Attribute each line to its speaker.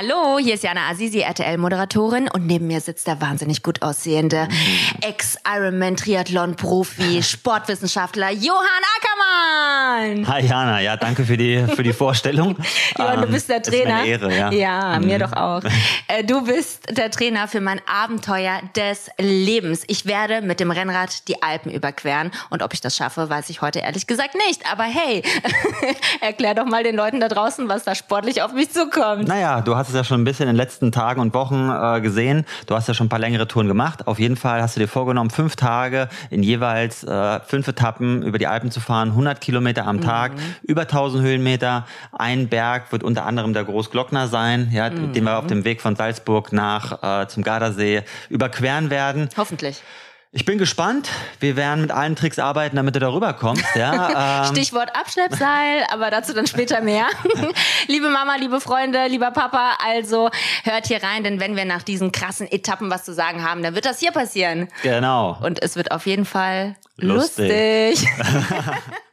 Speaker 1: Hallo, hier ist Jana Azizi, RTL-Moderatorin und neben mir sitzt der wahnsinnig gut aussehende Ex-Ironman-Triathlon-Profi, Sportwissenschaftler Johann Ackermann.
Speaker 2: Hi Jana, ja, danke für die, für die Vorstellung.
Speaker 1: Johann, du
Speaker 2: Ähm,
Speaker 1: bist der
Speaker 2: ist mir
Speaker 1: Trainer.
Speaker 2: eine Ehre, ja.
Speaker 1: ja mir
Speaker 2: Mhm.
Speaker 1: doch auch. Äh, Du bist der Trainer für mein Abenteuer des Lebens. Ich werde mit dem Rennrad die Alpen überqueren und ob ich das schaffe, weiß ich heute ehrlich gesagt nicht. Aber hey, erklär doch mal den Leuten da draußen, was da sportlich auf mich zukommt.
Speaker 2: Naja, du hast es ja schon ein bisschen in den letzten Tagen und Wochen äh, gesehen. Du hast ja schon ein paar längere Touren gemacht. Auf jeden Fall hast du dir vorgenommen, fünf Tage in jeweils äh, fünf Etappen über die Alpen zu fahren, 100 Kilometer am Tag, über 1000 Höhenmeter. Ein Berg wird unter anderem der Großglockner sein, ja, den wir auf dem Weg von Salzburg nach äh, zum Gardasee überqueren werden.
Speaker 1: Hoffentlich.
Speaker 2: Ich bin gespannt. Wir werden mit allen Tricks arbeiten, damit du darüber kommst. Ja, ähm,
Speaker 1: Stichwort Abschleppseil, aber dazu dann später mehr. liebe Mama, liebe Freunde, lieber Papa, also hört hier rein, denn wenn wir nach diesen krassen Etappen was zu sagen haben, dann wird das hier passieren.
Speaker 2: genau.
Speaker 1: Und es wird auf jeden Fall
Speaker 2: Lustig.
Speaker 1: lustig.